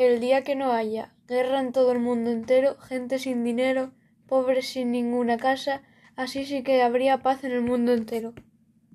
El día que no haya guerra en todo el mundo entero, gente sin dinero, pobres sin ninguna casa, así sí que habría paz en el mundo entero.